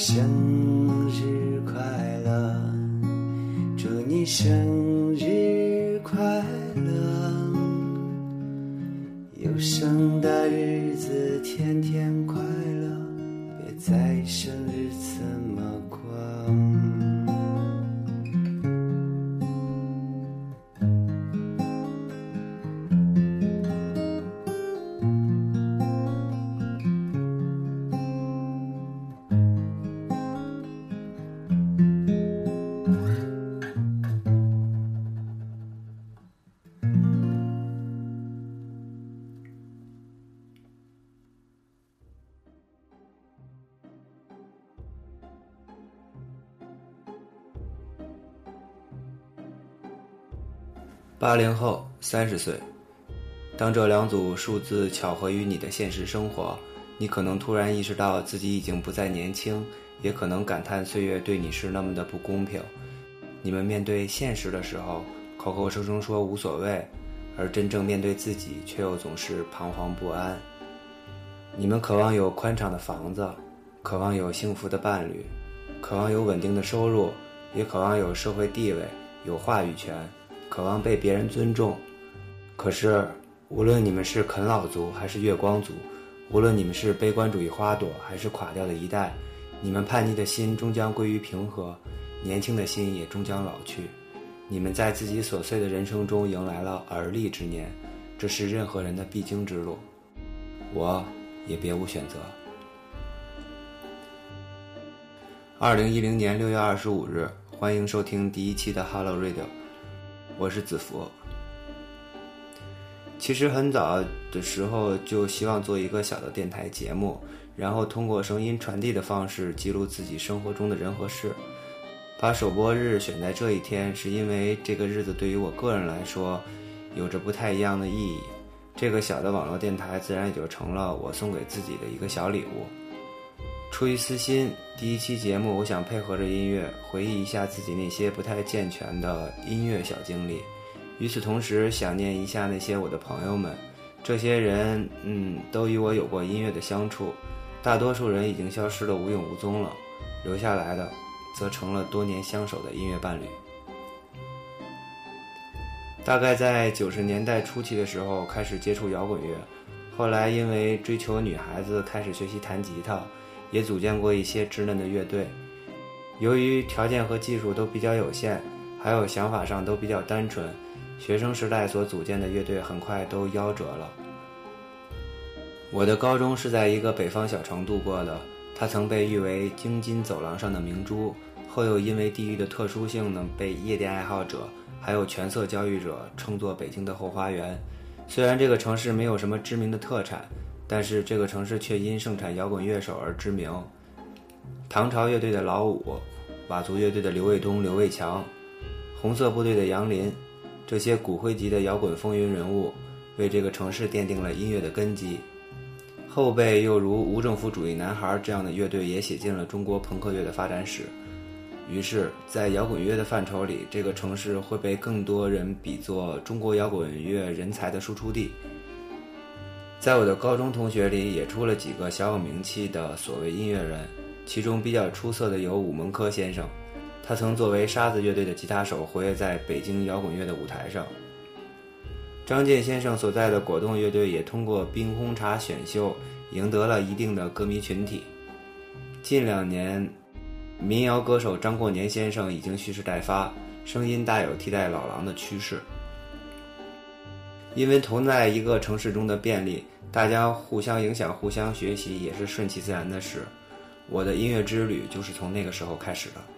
生日快乐，祝你生日快乐！八零后，三十岁。当这两组数字巧合于你的现实生活，你可能突然意识到自己已经不再年轻，也可能感叹岁月对你是那么的不公平。你们面对现实的时候，口口声声说无所谓，而真正面对自己，却又总是彷徨不安。你们渴望有宽敞的房子，渴望有幸福的伴侣，渴望有稳定的收入，也渴望有社会地位、有话语权。渴望被别人尊重，可是无论你们是啃老族还是月光族，无论你们是悲观主义花朵还是垮掉的一代，你们叛逆的心终将归于平和，年轻的心也终将老去。你们在自己琐碎的人生中迎来了而立之年，这是任何人的必经之路，我也别无选择。二零一零年六月二十五日，欢迎收听第一期的 Hello Radio。我是子福。其实很早的时候就希望做一个小的电台节目，然后通过声音传递的方式记录自己生活中的人和事。把首播日选在这一天，是因为这个日子对于我个人来说有着不太一样的意义。这个小的网络电台自然也就成了我送给自己的一个小礼物。出于私心，第一期节目我想配合着音乐，回忆一下自己那些不太健全的音乐小经历。与此同时，想念一下那些我的朋友们，这些人，嗯，都与我有过音乐的相处。大多数人已经消失得无影无踪了，留下来的，则成了多年相守的音乐伴侣。大概在九十年代初期的时候，开始接触摇滚乐，后来因为追求女孩子，开始学习弹吉他。也组建过一些稚嫩的乐队，由于条件和技术都比较有限，还有想法上都比较单纯，学生时代所组建的乐队很快都夭折了。我的高中是在一个北方小城度过的，它曾被誉为京津走廊上的明珠，后又因为地域的特殊性呢，被夜店爱好者还有权色交易者称作北京的后花园。虽然这个城市没有什么知名的特产。但是这个城市却因盛产摇滚乐手而知名，唐朝乐队的老五，佤族乐队的刘卫东、刘卫强，红色部队的杨林，这些骨灰级的摇滚风云人物，为这个城市奠定了音乐的根基。后辈又如无政府主义男孩这样的乐队也写进了中国朋克乐的发展史。于是，在摇滚乐的范畴里，这个城市会被更多人比作中国摇滚乐人才的输出地。在我的高中同学里，也出了几个小有名气的所谓音乐人，其中比较出色的有武蒙科先生，他曾作为沙子乐队的吉他手活跃在北京摇滚乐的舞台上。张健先生所在的果冻乐队也通过冰红茶选秀赢得了一定的歌迷群体。近两年，民谣歌手张过年先生已经蓄势待发，声音大有替代老狼的趋势。因为同在一个城市中的便利，大家互相影响、互相学习也是顺其自然的事。我的音乐之旅就是从那个时候开始的。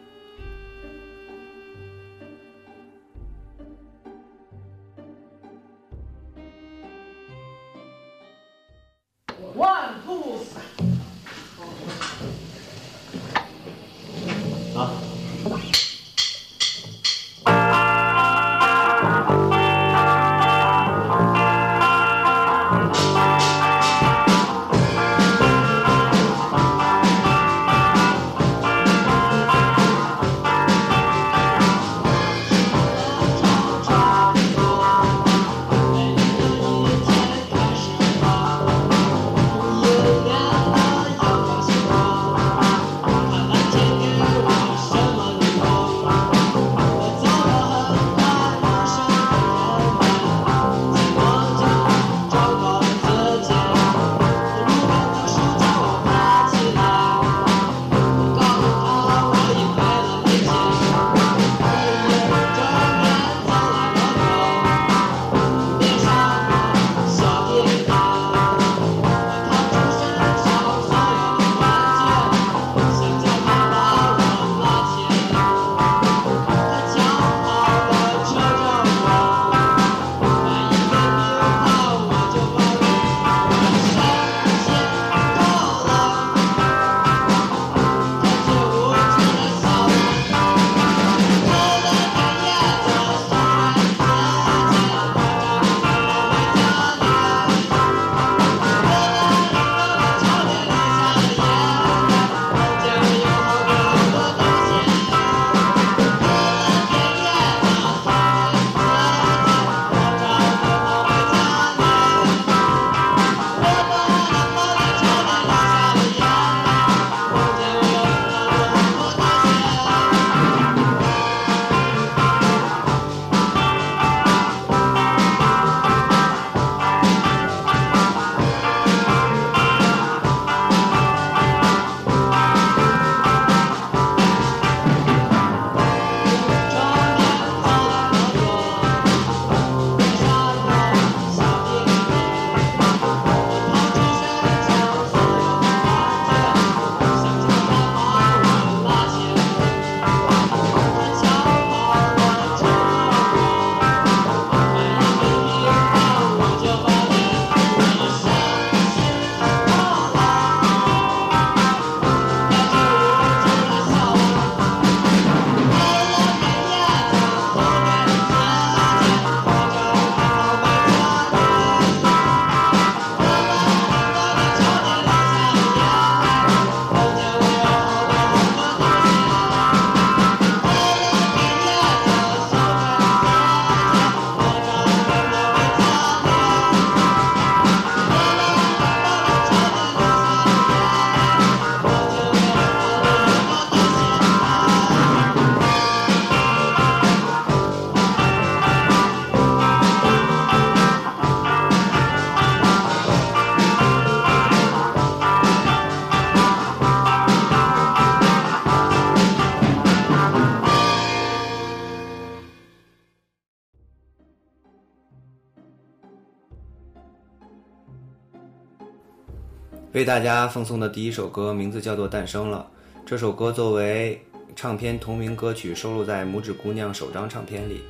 为大家奉送的第一首歌名字叫做《诞生了》。这首歌作为唱片同名歌曲，收录在《拇指姑娘》首张唱片里。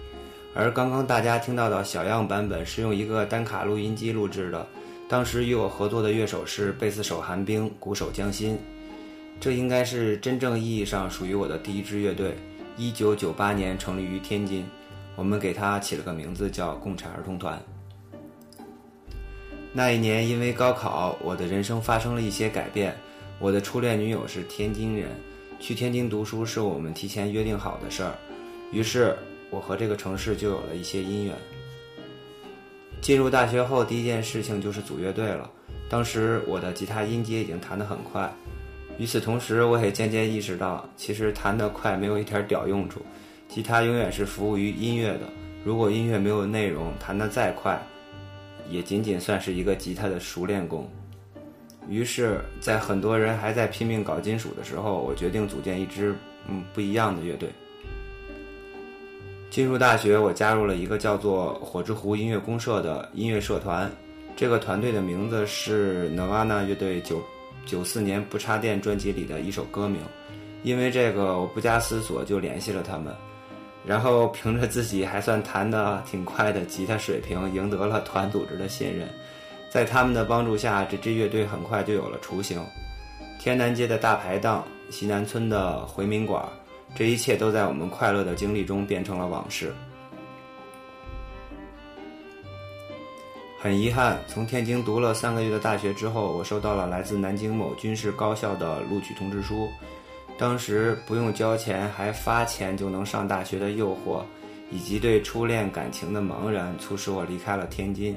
而刚刚大家听到的小样版本是用一个单卡录音机录制的。当时与我合作的乐手是贝斯手韩冰，鼓手江心。这应该是真正意义上属于我的第一支乐队。一九九八年成立于天津，我们给它起了个名字叫“共产儿童团”。那一年，因为高考，我的人生发生了一些改变。我的初恋女友是天津人，去天津读书是我们提前约定好的事儿。于是，我和这个城市就有了一些姻缘。进入大学后，第一件事情就是组乐队了。当时我的吉他音阶已经弹得很快，与此同时，我也渐渐意识到，其实弹得快没有一点屌用处。吉他永远是服务于音乐的，如果音乐没有内容，弹得再快。也仅仅算是一个吉他的熟练工，于是，在很多人还在拼命搞金属的时候，我决定组建一支嗯不一样的乐队。进入大学，我加入了一个叫做“火之湖音乐公社”的音乐社团。这个团队的名字是 Nirvana 乐队九九四年不插电专辑里的一首歌名。因为这个，我不加思索就联系了他们，然后凭着自己还算弹得挺快的吉他水平，赢得了团组织的信任。在他们的帮助下，这支乐队很快就有了雏形。天南街的大排档，西南村的回民馆。这一切都在我们快乐的经历中变成了往事。很遗憾，从天津读了三个月的大学之后，我收到了来自南京某军事高校的录取通知书。当时不用交钱还发钱就能上大学的诱惑，以及对初恋感情的茫然，促使我离开了天津。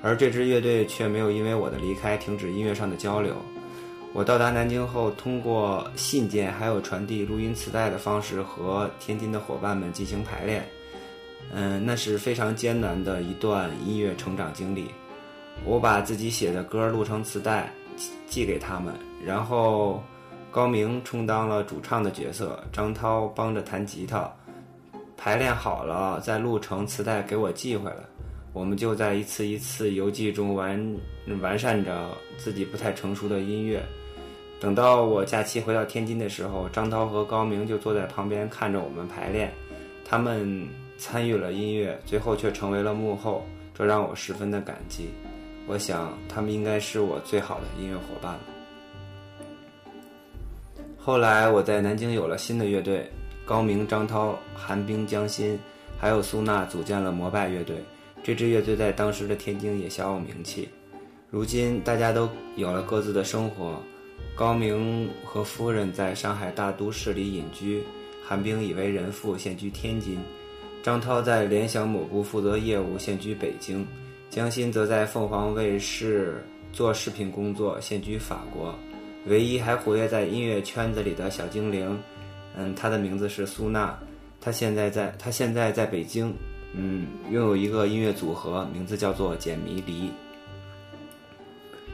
而这支乐队却没有因为我的离开停止音乐上的交流。我到达南京后，通过信件还有传递录音磁带的方式和天津的伙伴们进行排练。嗯，那是非常艰难的一段音乐成长经历。我把自己写的歌录成磁带寄给他们，然后高明充当了主唱的角色，张涛帮着弹吉他。排练好了再录成磁带给我寄回来。我们就在一次一次游记中完完善着自己不太成熟的音乐。等到我假期回到天津的时候，张涛和高明就坐在旁边看着我们排练。他们参与了音乐，最后却成为了幕后，这让我十分的感激。我想他们应该是我最好的音乐伙伴了。后来我在南京有了新的乐队，高明、张涛、韩冰、江心，还有苏娜组建了摩拜乐队。这支乐队在当时的天津也小有名气。如今大家都有了各自的生活。高明和夫人在上海大都市里隐居，韩冰已为人父，现居天津；张涛在联想某部负责业务，现居北京；江欣则在凤凰卫视做视频工作，现居法国。唯一还活跃在音乐圈子里的小精灵，嗯，她的名字是苏娜，她现在在，她现在在北京，嗯，拥有一个音乐组合，名字叫做简迷离。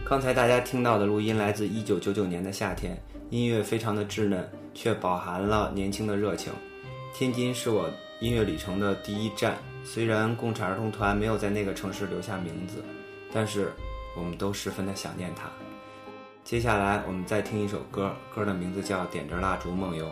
刚才大家听到的录音来自1999年的夏天，音乐非常的稚嫩，却饱含了年轻的热情。天津是我音乐旅程的第一站，虽然共产儿童团没有在那个城市留下名字，但是我们都十分的想念它。接下来我们再听一首歌，歌的名字叫《点着蜡烛梦游》。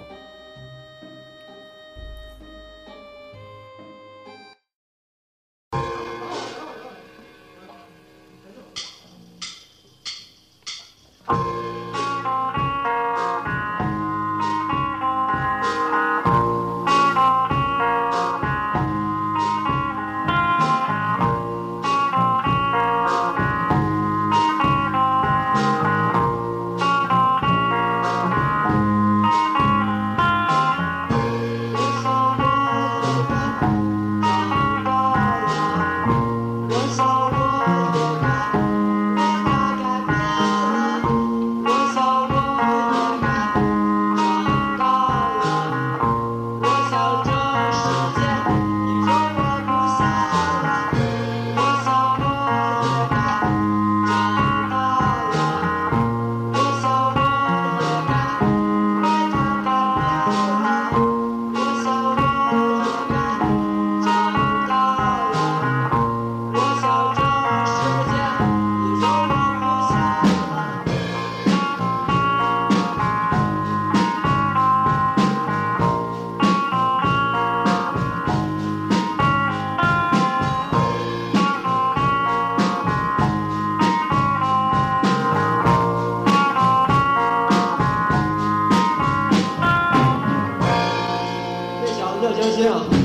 야.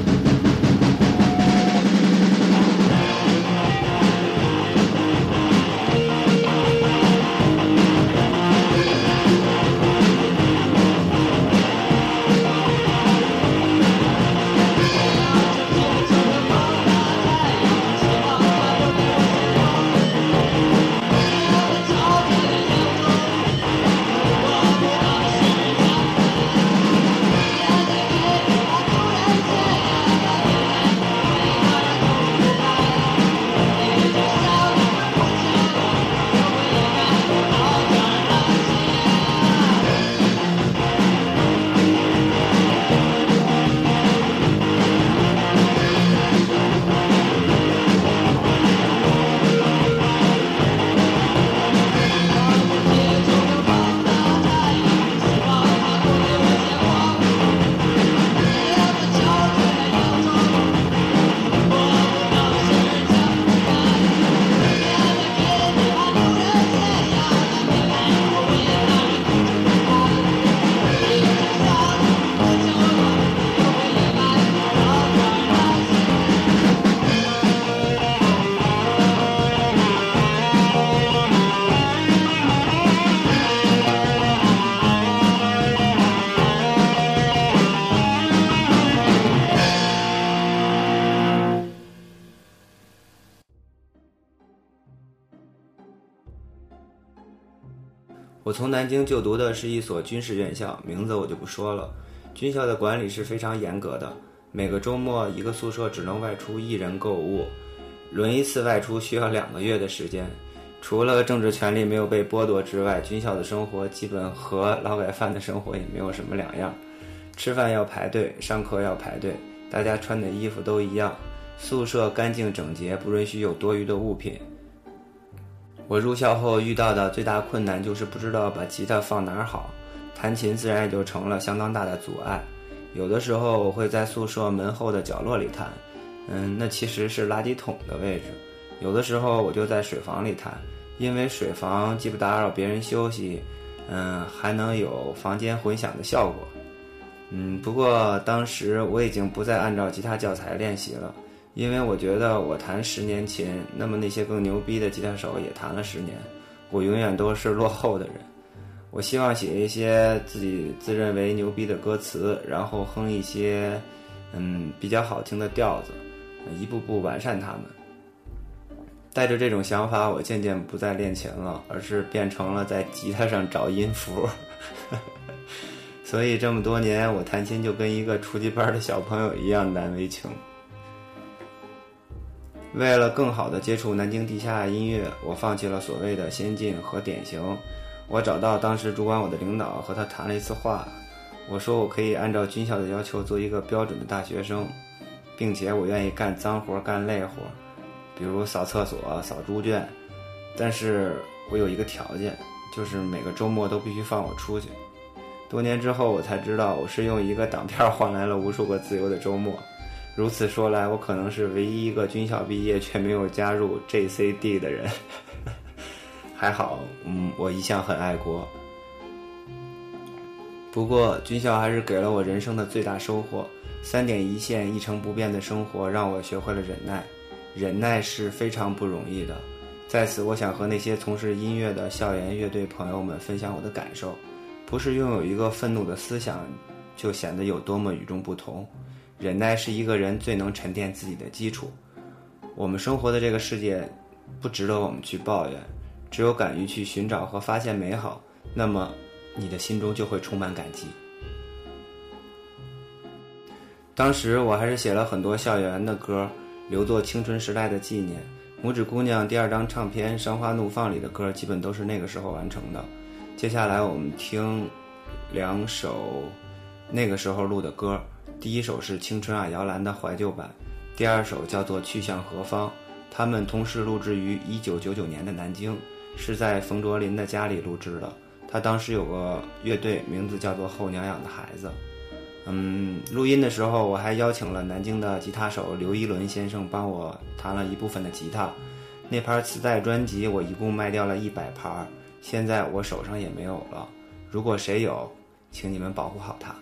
南京就读的是一所军事院校，名字我就不说了。军校的管理是非常严格的，每个周末一个宿舍只能外出一人购物，轮一次外出需要两个月的时间。除了政治权利没有被剥夺之外，军校的生活基本和劳改犯的生活也没有什么两样。吃饭要排队，上课要排队，大家穿的衣服都一样，宿舍干净整洁，不允许有多余的物品。我入校后遇到的最大困难就是不知道把吉他放哪儿好，弹琴自然也就成了相当大的阻碍。有的时候我会在宿舍门后的角落里弹，嗯，那其实是垃圾桶的位置。有的时候我就在水房里弹，因为水房既不打扰别人休息，嗯，还能有房间混响的效果。嗯，不过当时我已经不再按照吉他教材练习了。因为我觉得我弹十年琴，那么那些更牛逼的吉他手也弹了十年，我永远都是落后的人。我希望写一些自己自认为牛逼的歌词，然后哼一些嗯比较好听的调子，一步步完善它们。带着这种想法，我渐渐不再练琴了，而是变成了在吉他上找音符。所以这么多年，我弹琴就跟一个初级班的小朋友一样难为情。为了更好地接触南京地下音乐，我放弃了所谓的先进和典型。我找到当时主管我的领导，和他谈了一次话。我说我可以按照军校的要求做一个标准的大学生，并且我愿意干脏活、干累活，比如扫厕所、扫猪圈。但是我有一个条件，就是每个周末都必须放我出去。多年之后，我才知道我是用一个党票换来了无数个自由的周末。如此说来，我可能是唯一一个军校毕业却没有加入 JCD 的人。还好，嗯，我一向很爱国。不过，军校还是给了我人生的最大收获。三点一线、一成不变的生活让我学会了忍耐。忍耐是非常不容易的。在此，我想和那些从事音乐的校园乐队朋友们分享我的感受：不是拥有一个愤怒的思想，就显得有多么与众不同。忍耐是一个人最能沉淀自己的基础。我们生活的这个世界，不值得我们去抱怨。只有敢于去寻找和发现美好，那么你的心中就会充满感激。当时我还是写了很多校园的歌，留作青春时代的纪念。拇指姑娘第二张唱片《山花怒放》里的歌，基本都是那个时候完成的。接下来我们听两首那个时候录的歌。第一首是《青春啊摇篮》的怀旧版，第二首叫做《去向何方》。他们同时录制于1999年的南京，是在冯卓林的家里录制的。他当时有个乐队，名字叫做后娘养的孩子。嗯，录音的时候我还邀请了南京的吉他手刘一伦先生帮我弹了一部分的吉他。那盘磁带专辑我一共卖掉了一百盘，现在我手上也没有了。如果谁有，请你们保护好它。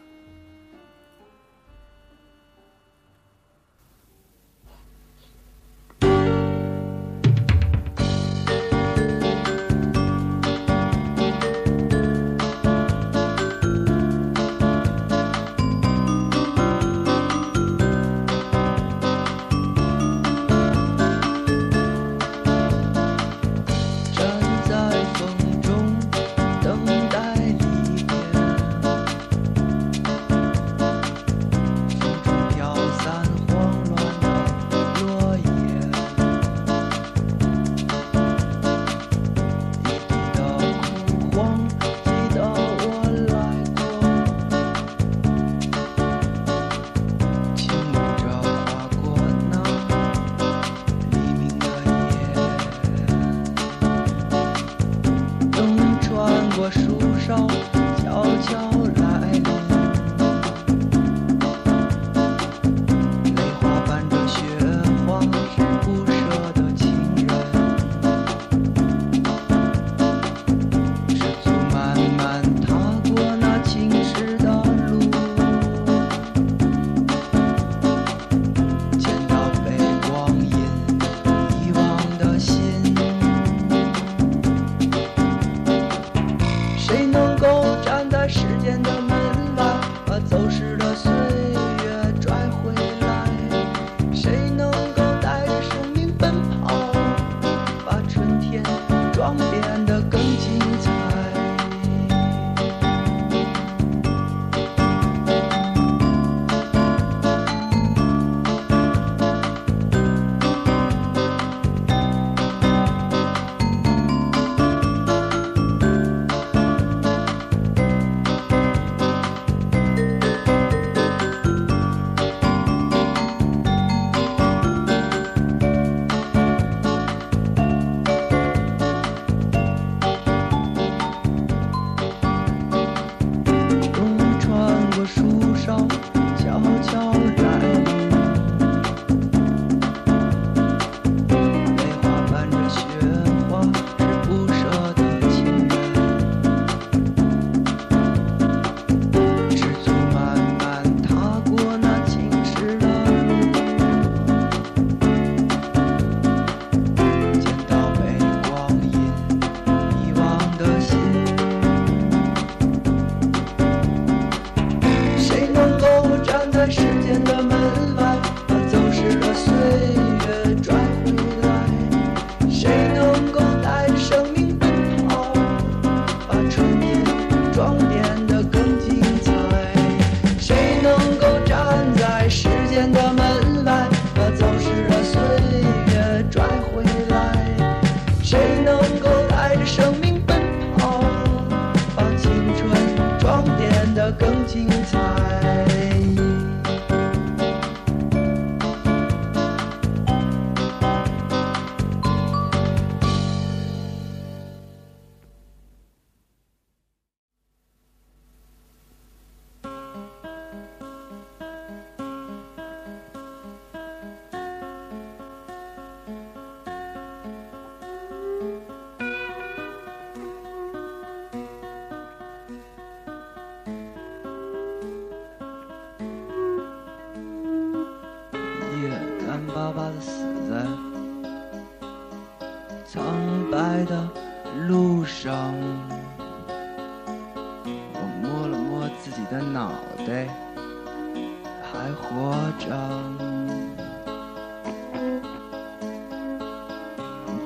love.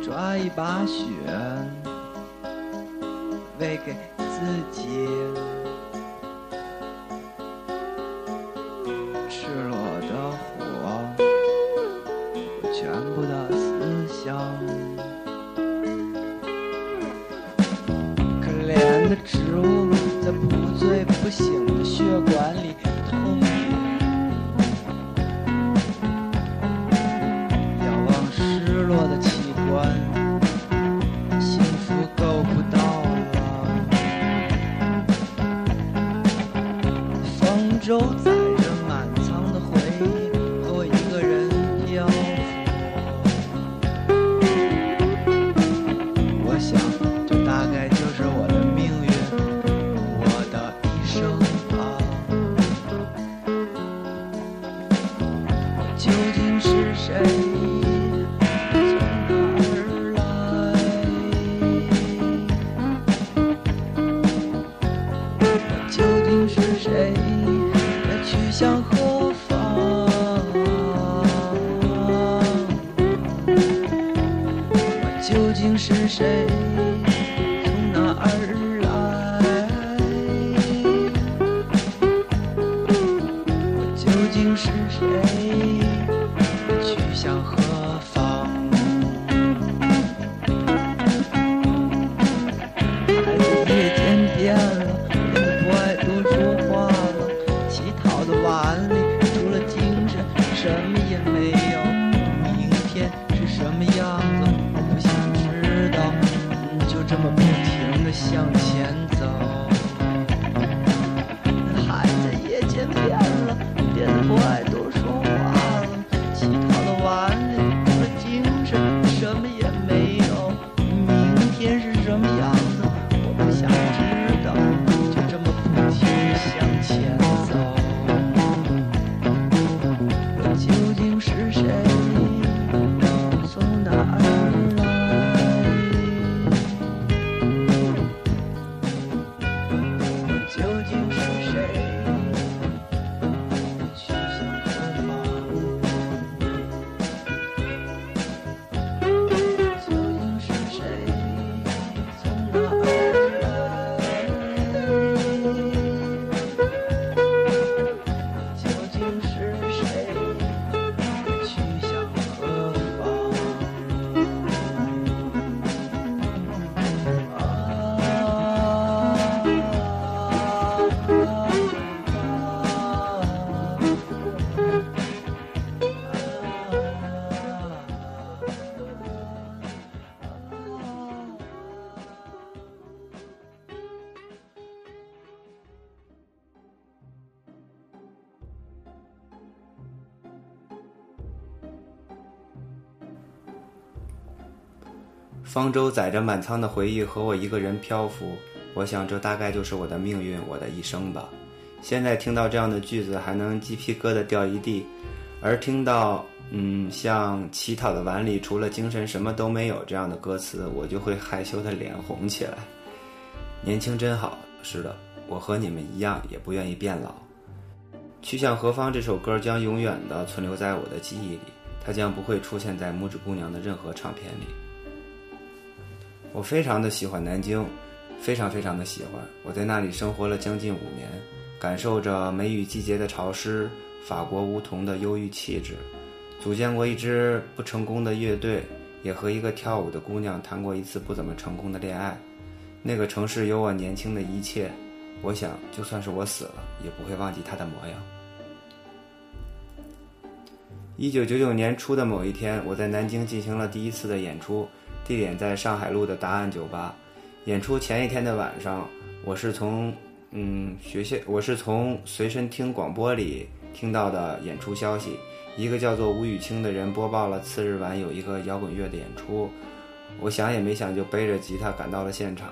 抓一把雪，喂给自己。赤裸的火，我全部的思想。可怜的植物在不醉不醒的血管里方舟载着满仓的回忆和我一个人漂浮，我想这大概就是我的命运，我的一生吧。现在听到这样的句子，还能鸡皮疙瘩掉一地；而听到嗯像乞讨的碗里除了精神什么都没有这样的歌词，我就会害羞的脸红起来。年轻真好，是的，我和你们一样，也不愿意变老。去向何方这首歌将永远的存留在我的记忆里，它将不会出现在拇指姑娘的任何唱片里。我非常的喜欢南京，非常非常的喜欢。我在那里生活了将近五年，感受着梅雨季节的潮湿，法国梧桐的忧郁气质，组建过一支不成功的乐队，也和一个跳舞的姑娘谈过一次不怎么成功的恋爱。那个城市有我年轻的一切，我想就算是我死了，也不会忘记它的模样。一九九九年初的某一天，我在南京进行了第一次的演出。地点在上海路的答案酒吧。演出前一天的晚上，我是从嗯学校，我是从随身听广播里听到的演出消息。一个叫做吴雨清的人播报了次日晚有一个摇滚乐的演出。我想也没想就背着吉他赶到了现场，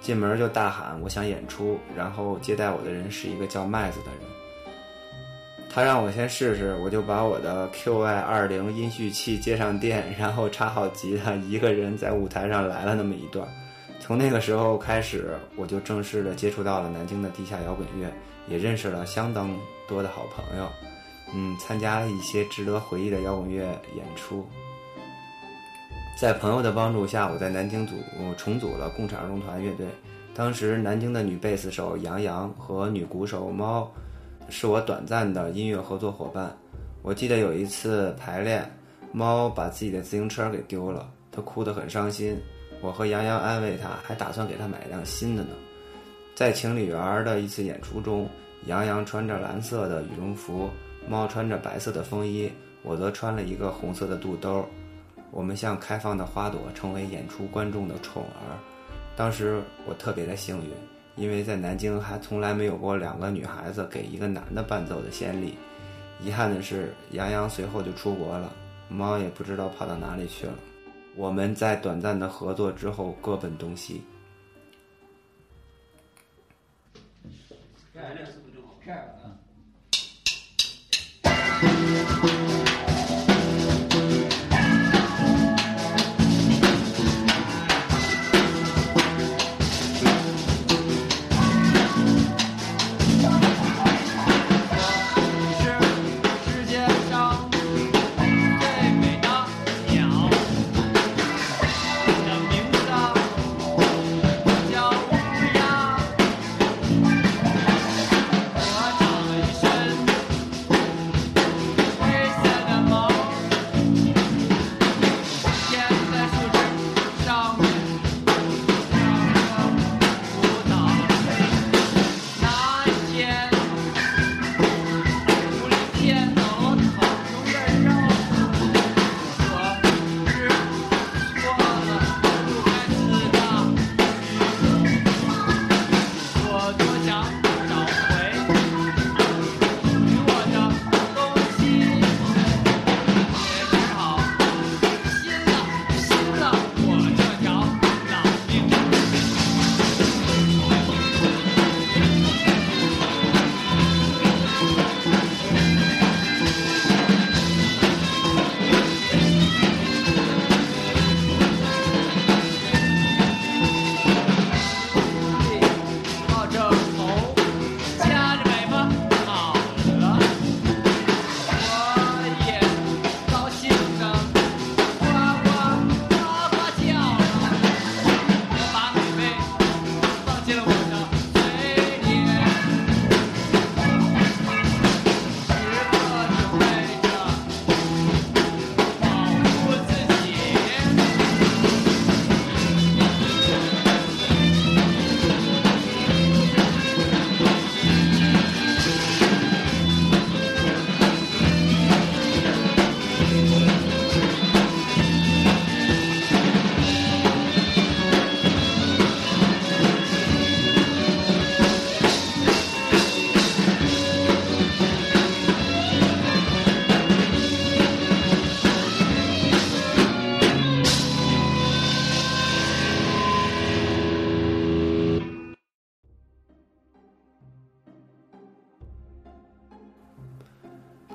进门就大喊我想演出。然后接待我的人是一个叫麦子的人。他让我先试试，我就把我的 QY 二零音序器接上电，然后插好吉他，一个人在舞台上来了那么一段。从那个时候开始，我就正式的接触到了南京的地下摇滚乐，也认识了相当多的好朋友。嗯，参加了一些值得回忆的摇滚乐演出。在朋友的帮助下，我在南京组重组了共产儿童团乐队。当时南京的女贝斯手杨洋和女鼓手猫，是我短暂的音乐合作伙伴。我记得有一次排练，猫把自己的自行车给丢了，它哭得很伤心。我和杨洋安慰它，还打算给它买一辆新的呢。在情侣园的一次演出中，杨洋穿着蓝色的羽绒服。猫穿着白色的风衣，我则穿了一个红色的肚兜。我们像开放的花朵，成为演出观众的宠儿。当时我特别的幸运，因为在南京还从来没有过两个女孩子给一个男的伴奏的先例。遗憾的是，杨洋随后就出国了，猫也不知道跑到哪里去了。我们在短暂的合作之后各奔东西。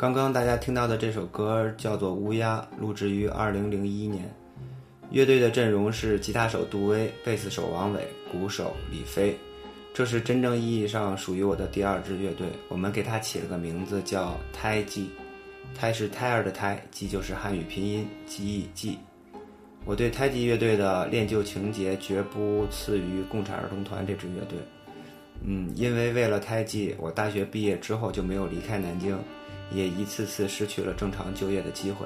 刚刚大家听到的这首歌叫做《乌鸦》，录制于二零零一年。乐队的阵容是吉他手杜威、贝斯手王伟、鼓手李飞。这是真正意义上属于我的第二支乐队。我们给它起了个名字叫“胎记”，“胎”是胎儿的“胎”，“记”就是汉语拼音“记忆记”。我对胎记乐队的练就情节绝不次于共产儿童团这支乐队。嗯，因为为了胎记，我大学毕业之后就没有离开南京。也一次次失去了正常就业的机会。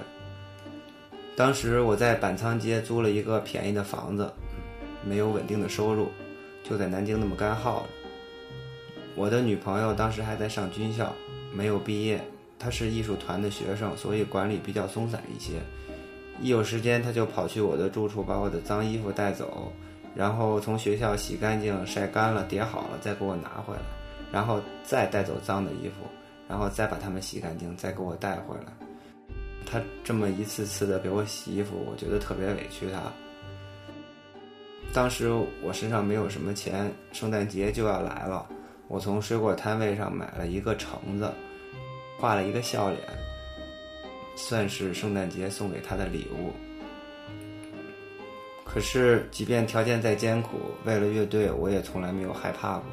当时我在板仓街租了一个便宜的房子，没有稳定的收入，就在南京那么干耗着。我的女朋友当时还在上军校，没有毕业，她是艺术团的学生，所以管理比较松散一些。一有时间，她就跑去我的住处把我的脏衣服带走，然后从学校洗干净、晒干了、叠好了再给我拿回来，然后再带走脏的衣服。然后再把它们洗干净，再给我带回来。他这么一次次的给我洗衣服，我觉得特别委屈他。当时我身上没有什么钱，圣诞节就要来了，我从水果摊位上买了一个橙子，画了一个笑脸，算是圣诞节送给他的礼物。可是，即便条件再艰苦，为了乐队，我也从来没有害怕过。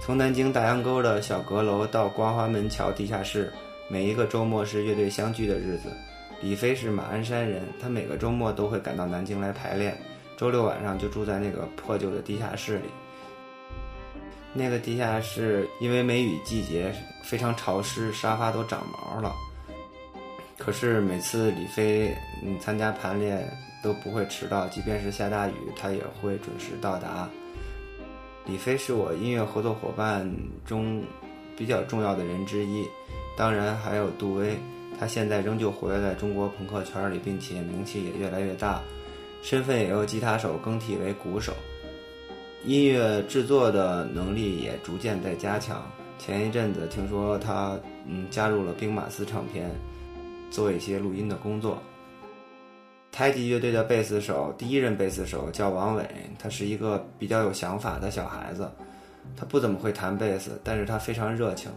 从南京大洋沟的小阁楼到光华门桥地下室，每一个周末是乐队相聚的日子。李飞是马鞍山人，他每个周末都会赶到南京来排练，周六晚上就住在那个破旧的地下室里。那个地下室因为梅雨季节非常潮湿，沙发都长毛了。可是每次李飞嗯参加排练都不会迟到，即便是下大雨，他也会准时到达。李飞是我音乐合作伙伴中比较重要的人之一，当然还有杜威，他现在仍旧活跃在中国朋克圈里，并且名气也越来越大，身份也由吉他手更替为鼓手，音乐制作的能力也逐渐在加强。前一阵子听说他嗯加入了兵马司唱片。做一些录音的工作。太极乐队的贝斯手，第一任贝斯手叫王伟，他是一个比较有想法的小孩子。他不怎么会弹贝斯，但是他非常热情。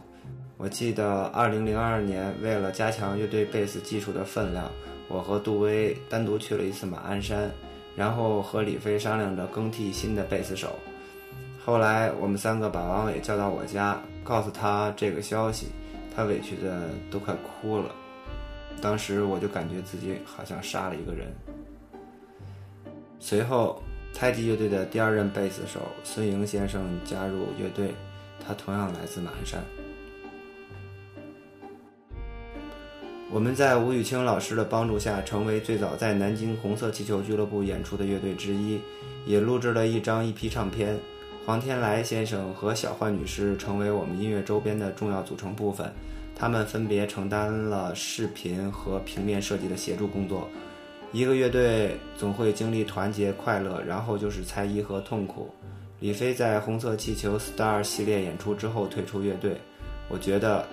我记得二零零二年，为了加强乐队贝斯技术的分量，我和杜威单独去了一次马鞍山，然后和李飞商量着更替新的贝斯手。后来我们三个把王伟叫到我家，告诉他这个消息，他委屈的都快哭了。当时我就感觉自己好像杀了一个人。随后，太极乐队的第二任贝斯手孙莹先生加入乐队，他同样来自马鞍山。我们在吴雨清老师的帮助下，成为最早在南京红色气球俱乐部演出的乐队之一，也录制了一张一批唱片。黄天来先生和小焕女士成为我们音乐周边的重要组成部分。他们分别承担了视频和平面设计的协助工作。一个乐队总会经历团结、快乐，然后就是猜疑和痛苦。李飞在红色气球 Star 系列演出之后退出乐队，我觉得，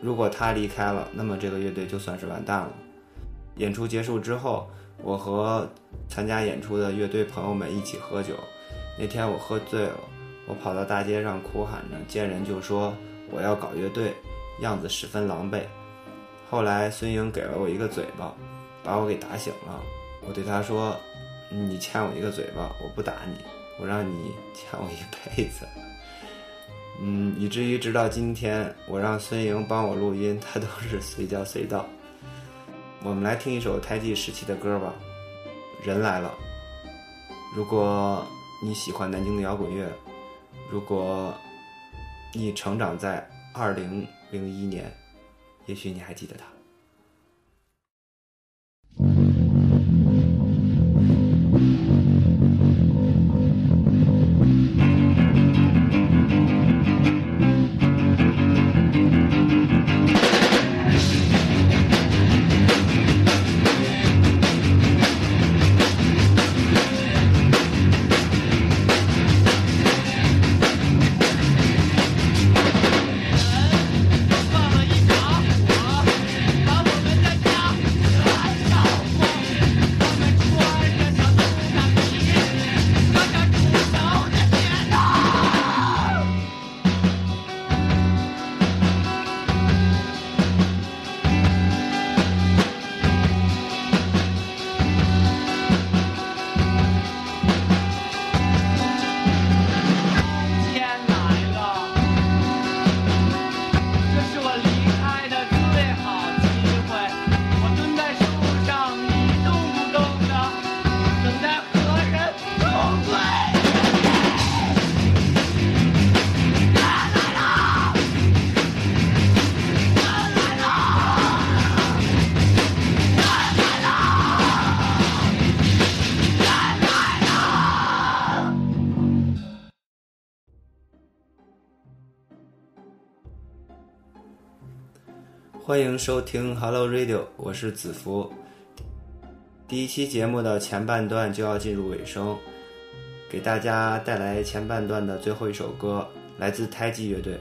如果他离开了，那么这个乐队就算是完蛋了。演出结束之后，我和参加演出的乐队朋友们一起喝酒。那天我喝醉了，我跑到大街上哭喊着，见人就说。我要搞乐队，样子十分狼狈。后来孙莹给了我一个嘴巴，把我给打醒了。我对他说：“你欠我一个嘴巴，我不打你，我让你欠我一辈子。”嗯，以至于直到今天，我让孙莹帮我录音，他都是随叫随到。我们来听一首胎记时期的歌吧，《人来了》。如果你喜欢南京的摇滚乐，如果。你成长在二零零一年，也许你还记得他。欢迎收听 Hello Radio，我是子福。第一期节目的前半段就要进入尾声，给大家带来前半段的最后一首歌，来自胎记乐队，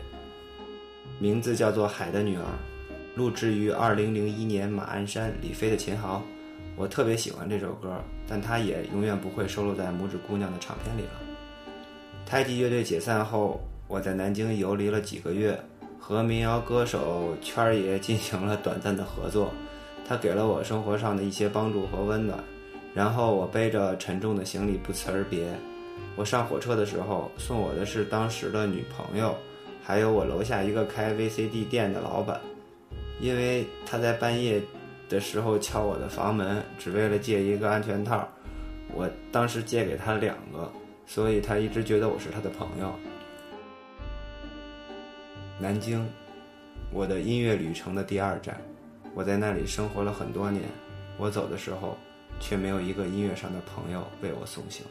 名字叫做《海的女儿》，录制于2001年马鞍山李飞的琴行。我特别喜欢这首歌，但它也永远不会收录在拇指姑娘的唱片里了。胎记乐队解散后，我在南京游离了几个月。和民谣歌手圈儿爷进行了短暂的合作，他给了我生活上的一些帮助和温暖。然后我背着沉重的行李不辞而别。我上火车的时候，送我的是当时的女朋友，还有我楼下一个开 VCD 店的老板，因为他在半夜的时候敲我的房门，只为了借一个安全套。我当时借给他两个，所以他一直觉得我是他的朋友。南京，我的音乐旅程的第二站，我在那里生活了很多年。我走的时候，却没有一个音乐上的朋友为我送行。